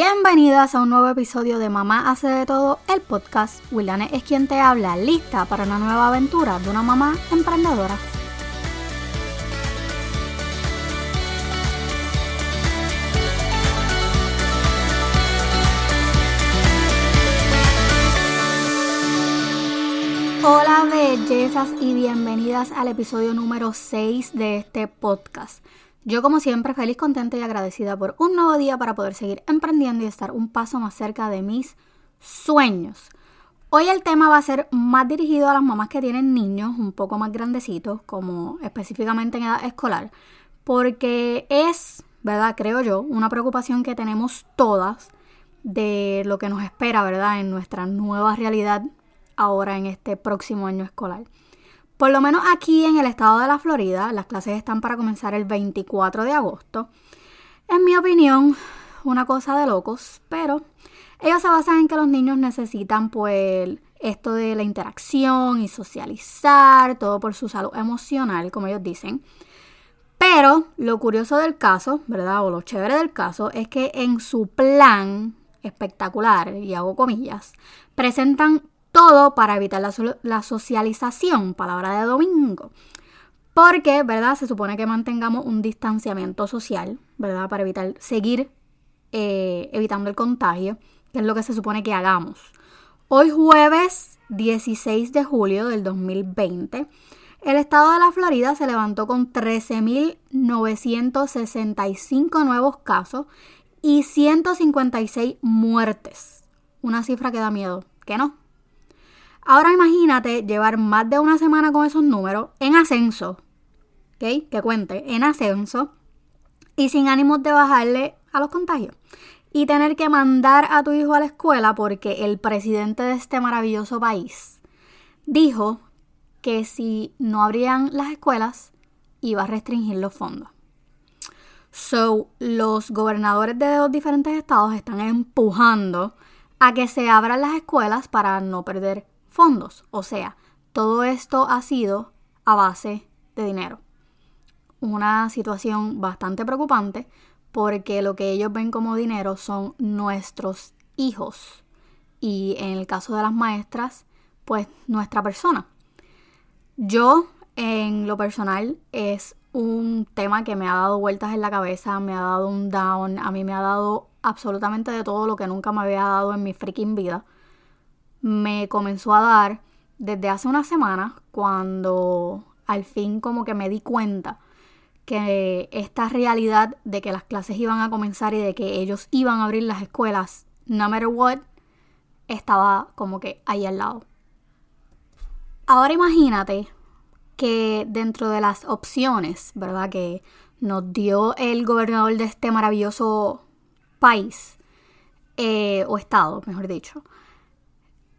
Bienvenidas a un nuevo episodio de Mamá hace de todo, el podcast. Williane es quien te habla, lista para una nueva aventura de una mamá emprendedora. Hola bellezas y bienvenidas al episodio número 6 de este podcast. Yo como siempre feliz, contenta y agradecida por un nuevo día para poder seguir emprendiendo y estar un paso más cerca de mis sueños. Hoy el tema va a ser más dirigido a las mamás que tienen niños un poco más grandecitos, como específicamente en edad escolar, porque es, ¿verdad? Creo yo, una preocupación que tenemos todas de lo que nos espera, ¿verdad? En nuestra nueva realidad ahora en este próximo año escolar. Por lo menos aquí en el estado de la Florida, las clases están para comenzar el 24 de agosto. En mi opinión, una cosa de locos, pero ellos se basan en que los niños necesitan pues esto de la interacción y socializar, todo por su salud emocional, como ellos dicen. Pero lo curioso del caso, ¿verdad? O lo chévere del caso es que en su plan espectacular, y hago comillas, presentan todo para evitar la, socialización, palabra de domingo. Porque, ¿verdad? Se supone que mantengamos un distanciamiento social, ¿verdad? Para evitar, seguir eh, evitando el contagio, que es lo que se supone que hagamos. Hoy jueves 16 de julio del 2020, el estado de la Florida se levantó con 13.965 nuevos casos y 156 muertes. Una cifra que da miedo, ¿qué no? Ahora imagínate llevar más de una semana con esos números en ascenso, ¿ok? Que cuente, en ascenso y sin ánimos de bajarle a los contagios. Y tener que mandar a tu hijo a la escuela porque el presidente de este maravilloso país dijo que si no abrían las escuelas iba a restringir los fondos. So, los gobernadores de los diferentes estados están empujando a que se abran las escuelas para no perder O sea, todo esto ha sido a base de dinero. Una situación bastante preocupante porque lo que ellos ven como dinero son nuestros hijos y en el caso de las maestras, pues nuestra persona. Yo, en lo personal, es un tema que me ha dado vueltas en la cabeza, me ha dado un down, a mí me ha dado absolutamente de todo lo que nunca me había dado en mi freaking vida me comenzó a dar desde hace una semana cuando al fin como que me di cuenta que esta realidad de que las clases iban a comenzar y de que ellos iban a abrir las escuelas, no matter what, estaba como que ahí al lado. Ahora imagínate que dentro de las opciones, ¿verdad? Que nos dio el gobernador de este maravilloso país, eh, o estado, mejor dicho,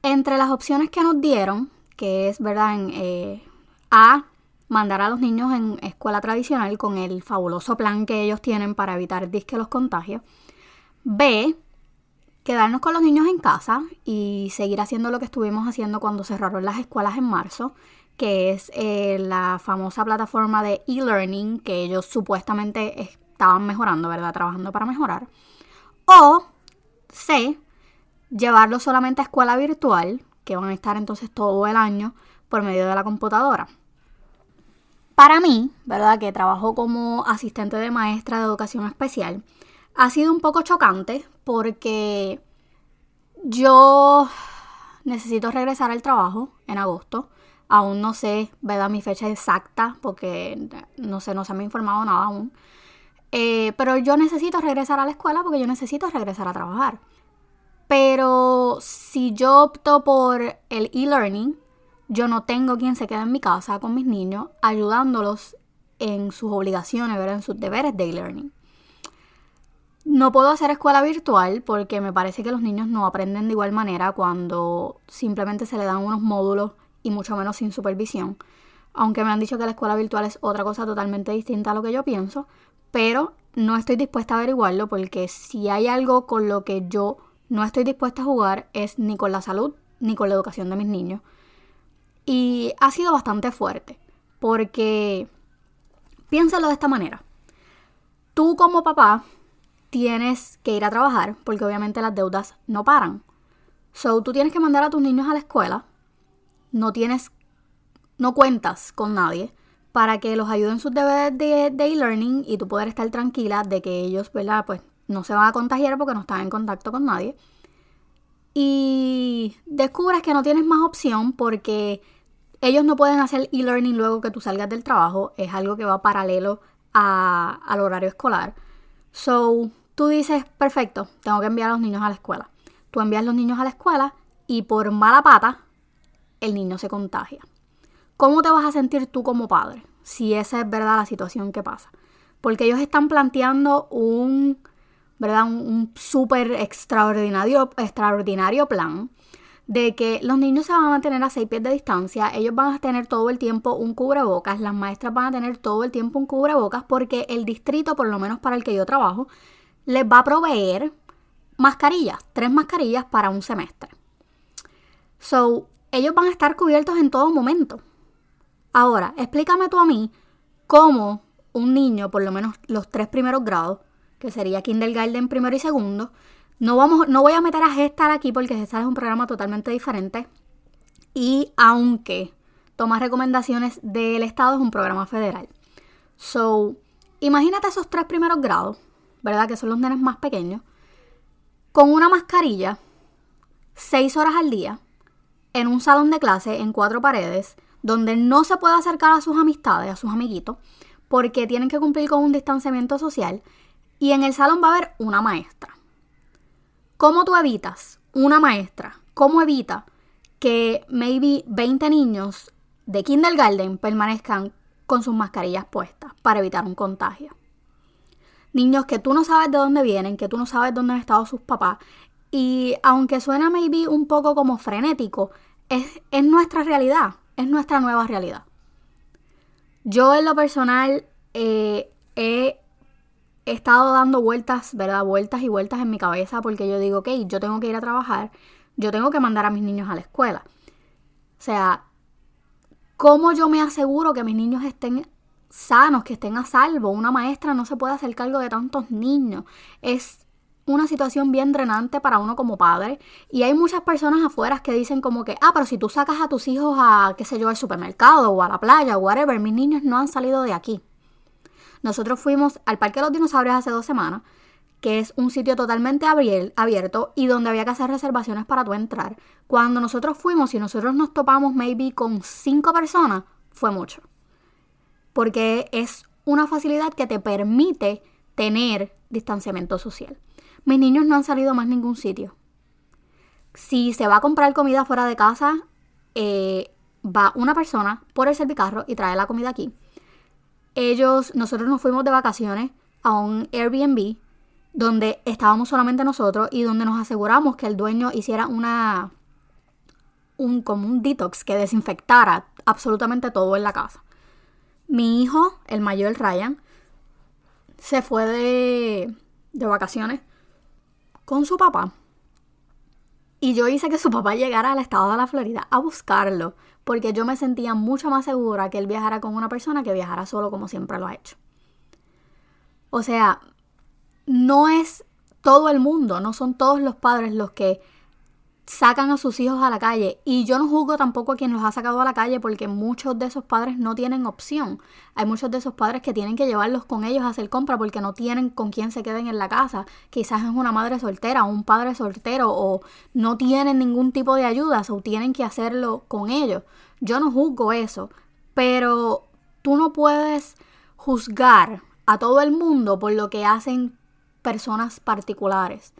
entre las opciones que nos dieron, que es, ¿verdad? En, eh, A, mandar a los niños en escuela tradicional con el fabuloso plan que ellos tienen para evitar disque los contagios. B, quedarnos con los niños en casa y seguir haciendo lo que estuvimos haciendo cuando cerraron las escuelas en marzo, que es eh, la famosa plataforma de e-learning que ellos supuestamente estaban mejorando, ¿verdad? Trabajando para mejorar. O C, llevarlo solamente a escuela virtual, que van a estar entonces todo el año por medio de la computadora. Para mí, ¿verdad? Que trabajo como asistente de maestra de educación especial, ha sido un poco chocante porque yo necesito regresar al trabajo en agosto. Aún no sé, ¿verdad? Mi fecha exacta porque no sé, no se me ha informado nada aún. Eh, pero yo necesito regresar a la escuela porque yo necesito regresar a trabajar. Pero si yo opto por el e-learning, yo no tengo quien se quede en mi casa con mis niños ayudándolos en sus obligaciones, en sus deberes de e-learning. No puedo hacer escuela virtual porque me parece que los niños no aprenden de igual manera cuando simplemente se le dan unos módulos y mucho menos sin supervisión. Aunque me han dicho que la escuela virtual es otra cosa totalmente distinta a lo que yo pienso, pero no estoy dispuesta a averiguarlo porque si hay algo con lo que yo no estoy dispuesta a jugar es ni con la salud ni con la educación de mis niños. Y ha sido bastante fuerte, porque piénsalo de esta manera. Tú como papá tienes que ir a trabajar porque obviamente las deudas no paran. So, tú tienes que mandar a tus niños a la escuela, no tienes, no cuentas con nadie para que los ayuden en sus deberes de e-learning y tú poder estar tranquila de que ellos, ¿verdad? Pues no se van a contagiar porque no están en contacto con nadie. Y descubres que no tienes más opción porque ellos no pueden hacer e-learning luego que tú salgas del trabajo, es algo que va paralelo al horario escolar. So, tú dices, perfecto, tengo que enviar a los niños a la escuela. Tú envías a los niños a la escuela y por mala pata, el niño se contagia. ¿Cómo te vas a sentir tú como padre si esa es verdad la situación que pasa? Porque ellos están planteando un, ¿verdad? Un, súper extraordinario, extraordinario plan de que los niños se van a mantener a seis pies de distancia, ellos van a tener todo el tiempo un cubrebocas, las maestras van a tener todo el tiempo un cubrebocas porque el distrito, por lo menos para el que yo trabajo, les va a proveer mascarillas, tres mascarillas para un semestre. So, ellos van a estar cubiertos en todo momento. Ahora, explícame tú a mí cómo un niño, por lo menos los tres primeros grados, que sería kindergarten primero y segundo, no, vamos, no voy a meter a Gestar aquí porque Gestar es un programa totalmente diferente. Y aunque toma recomendaciones del Estado, es un programa federal. So, imagínate esos tres primeros grados, ¿verdad? Que son los nenes más pequeños, con una mascarilla, seis horas al día, en un salón de clase, en cuatro paredes, donde no se puede acercar a sus amistades, a sus amiguitos, porque tienen que cumplir con un distanciamiento social, y en el salón va a haber una maestra. ¿Cómo tú evitas una maestra? ¿Cómo evita que maybe 20 niños de kindergarten permanezcan con sus mascarillas puestas para evitar un contagio? Niños que tú no sabes de dónde vienen, que tú no sabes dónde han estado sus papás. Y aunque suena maybe un poco como frenético, es, es nuestra realidad, es nuestra nueva realidad. Yo en lo personal eh, he he estado dando vueltas, ¿verdad? Vueltas y vueltas en mi cabeza porque yo digo, ok, yo tengo que ir a trabajar, yo tengo que mandar a mis niños a la escuela. O sea, ¿cómo yo me aseguro que mis niños estén sanos, que estén a salvo? Una maestra no se puede hacer cargo de tantos niños. Es una situación bien drenante para uno como padre. Y hay muchas personas afuera que dicen como que, ah, pero si tú sacas a tus hijos a, qué sé yo, al supermercado o a la playa o whatever, mis niños no han salido de aquí. Nosotros fuimos al Parque de los Dinosaurios hace dos semanas, que es un sitio totalmente abierto y donde había que hacer reservaciones para entrar. Cuando nosotros fuimos y nosotros nos topamos maybe con cinco personas, fue mucho. Porque es una facilidad que te permite tener distanciamiento social. Mis niños no han salido más ningún sitio. Si se va a comprar comida fuera de casa, eh, va una persona por el servicarro y trae la comida aquí ellos, nosotros nos fuimos de vacaciones a un Airbnb donde estábamos solamente nosotros y donde nos aseguramos que el dueño hiciera una un como un detox que desinfectara absolutamente todo en la casa. Mi hijo, el mayor Ryan, se fue de, de vacaciones con su papá. Y yo hice que su papá llegara al estado de la Florida a buscarlo porque yo me sentía mucho más segura que él viajara con una persona que viajara solo como siempre lo ha hecho. O sea, no es todo el mundo, no son todos los padres los que sacan a sus hijos a la calle. Y yo no juzgo tampoco a quien los ha sacado a la calle porque muchos de esos padres no tienen opción. Hay muchos de esos padres que tienen que llevarlos con ellos a hacer compra porque no tienen con quién se queden en la casa. Quizás es una madre soltera o un padre soltero o no tienen ningún tipo de ayuda o tienen que hacerlo con ellos. Yo no juzgo eso, pero tú no puedes juzgar a todo el mundo por lo que hacen personas particulares.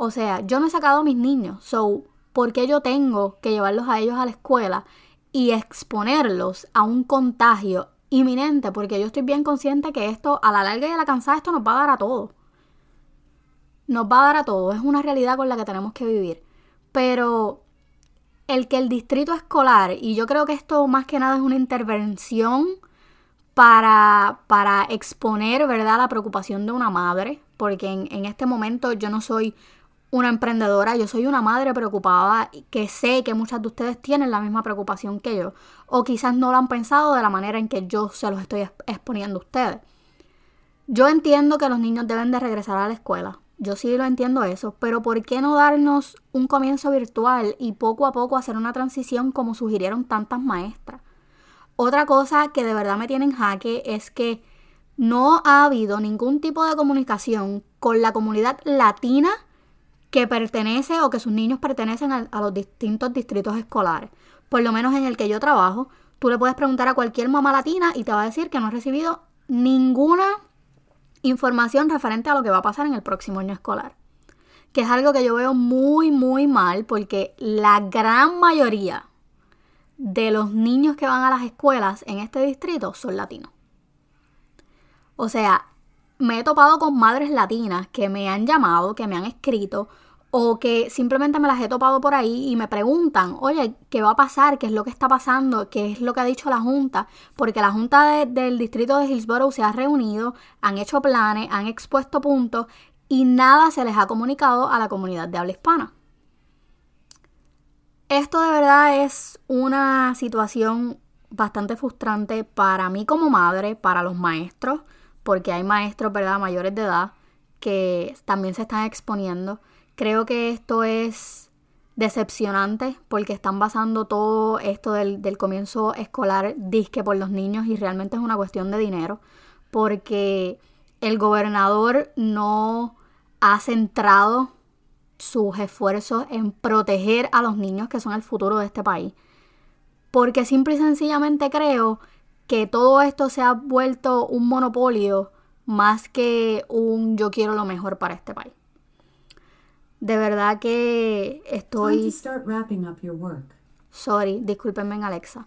O sea, yo no he sacado a mis niños, so, ¿por qué yo tengo que llevarlos a ellos a la escuela y exponerlos a un contagio inminente? Porque yo estoy bien consciente que esto, a la larga y a la cansada, esto nos va a dar a todo. Nos va a dar a todo, es una realidad con la que tenemos que vivir. Pero el que el distrito escolar, y yo creo que esto más que nada es una intervención para, para exponer, ¿verdad?, la preocupación de una madre, porque en, en este momento yo no soy una emprendedora, yo soy una madre preocupada que sé que muchas de ustedes tienen la misma preocupación que yo o quizás no lo han pensado de la manera en que yo se los estoy exponiendo a ustedes. Yo entiendo que los niños deben de regresar a la escuela. Yo sí lo entiendo eso, pero ¿por qué no darnos un comienzo virtual y poco a poco hacer una transición como sugirieron tantas maestras? Otra cosa que de verdad me tiene en jaque es que no ha habido ningún tipo de comunicación con la comunidad latina que pertenece o que sus niños pertenecen a, los distintos distritos escolares. Por lo menos en el que yo trabajo, tú le puedes preguntar a cualquier mamá latina y te va a decir que no ha recibido ninguna información referente a lo que va a pasar en el próximo año escolar. Que es algo que yo veo muy, muy mal porque la gran mayoría de los niños que van a las escuelas en este distrito son latinos. O sea, me he topado con madres latinas que me han llamado, que me han escrito o que simplemente me las he topado por ahí y me preguntan, oye, ¿qué va a pasar? ¿Qué es lo que está pasando? ¿Qué es lo que ha dicho la Junta? Porque la Junta del Distrito de Hillsborough se ha reunido, han hecho planes, han expuesto puntos y nada se les ha comunicado a la comunidad de habla hispana. Esto de verdad es una situación bastante frustrante para mí como madre, para los maestros, porque hay maestros, ¿verdad?, mayores de edad que también se están exponiendo. Creo que esto es decepcionante porque están basando todo esto del, del comienzo escolar disque por los niños y realmente es una cuestión de dinero porque el gobernador no ha centrado sus esfuerzos en proteger a los niños que son el futuro de este país. Porque simple y sencillamente creo que todo esto se ha vuelto un monopolio más que un yo quiero lo mejor para este país. De verdad que estoy... Sorry, discúlpenme Alexa.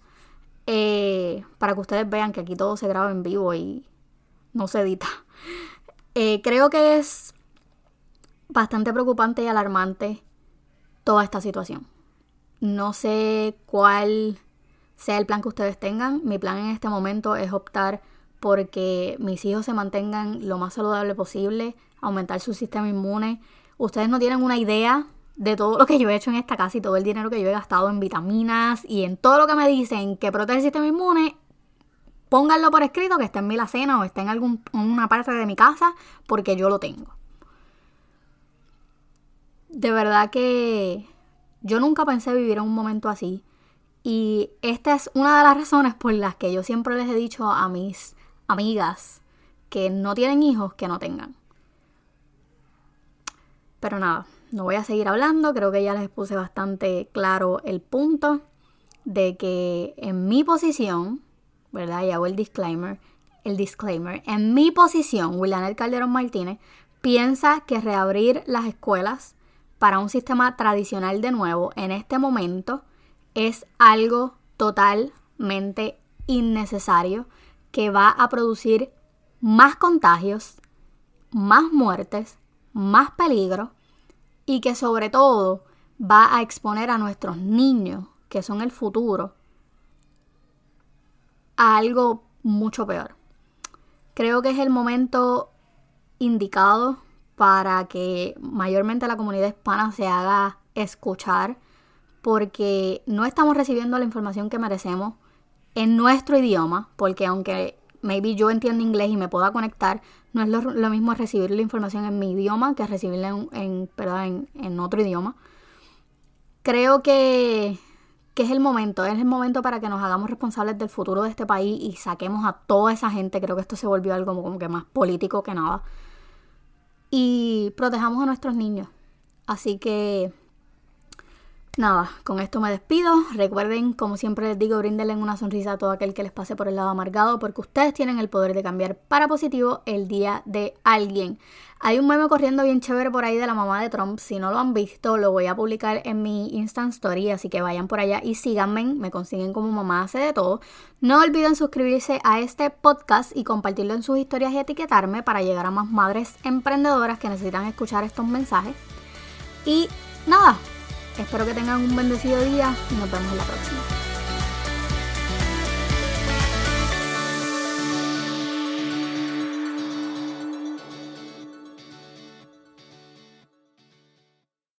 Eh, para que ustedes vean que aquí todo se graba en vivo y no se edita. Eh, creo que es bastante preocupante y alarmante toda esta situación. No sé cuál sea el plan que ustedes tengan. Mi plan en este momento es optar porque mis hijos se mantengan lo más saludable posible, aumentar su sistema inmune. Ustedes no tienen una idea de todo lo que yo he hecho en esta casa y todo el dinero que yo he gastado en vitaminas y en todo lo que me dicen que protege el sistema inmune. Pónganlo por escrito que esté en mi cena o esté en alguna parte de mi casa porque yo lo tengo. De verdad que yo nunca pensé vivir en un momento así. Y esta es una de las razones por las que yo siempre les he dicho a mis amigas que no tienen hijos que no tengan. Pero nada, no voy a seguir hablando, creo que ya les puse bastante claro el punto de que en mi posición, ¿verdad? Y hago el disclaimer, el disclaimer, en mi posición, William Calderón Martínez piensa que reabrir las escuelas para un sistema tradicional de nuevo en este momento es algo totalmente innecesario que va a producir más contagios, más muertes, más peligro y que sobre todo va a exponer a nuestros niños, que son el futuro, a algo mucho peor. Creo que es el momento indicado para que mayormente la comunidad hispana se haga escuchar porque no estamos recibiendo la información que merecemos en nuestro idioma, porque aunque maybe yo entiendo inglés y me pueda conectar, no es lo, mismo recibir la información en mi idioma que recibirla en, en, en, otro idioma. Creo que, que, es el momento, es el momento para que nos hagamos responsables del futuro de este país y saquemos a toda esa gente. Creo que esto se volvió algo como que más político que nada. Y protejamos a nuestros niños. Así que Nada, con esto me despido. Recuerden, como siempre les digo, bríndenle una sonrisa a todo aquel que les pase por el lado amargado, porque ustedes tienen el poder de cambiar para positivo el día de alguien. Hay un meme corriendo bien chévere por ahí de la mamá de Trump. Si no lo han visto, lo voy a publicar en mi Instant Story, así que vayan por allá y síganme. Me consiguen como mamá hace de todo. No olviden suscribirse a este podcast y compartirlo en sus historias y etiquetarme para llegar a más madres emprendedoras que necesitan escuchar estos mensajes. Y nada, Espero que tengan un bendecido día y nos vemos en la próxima.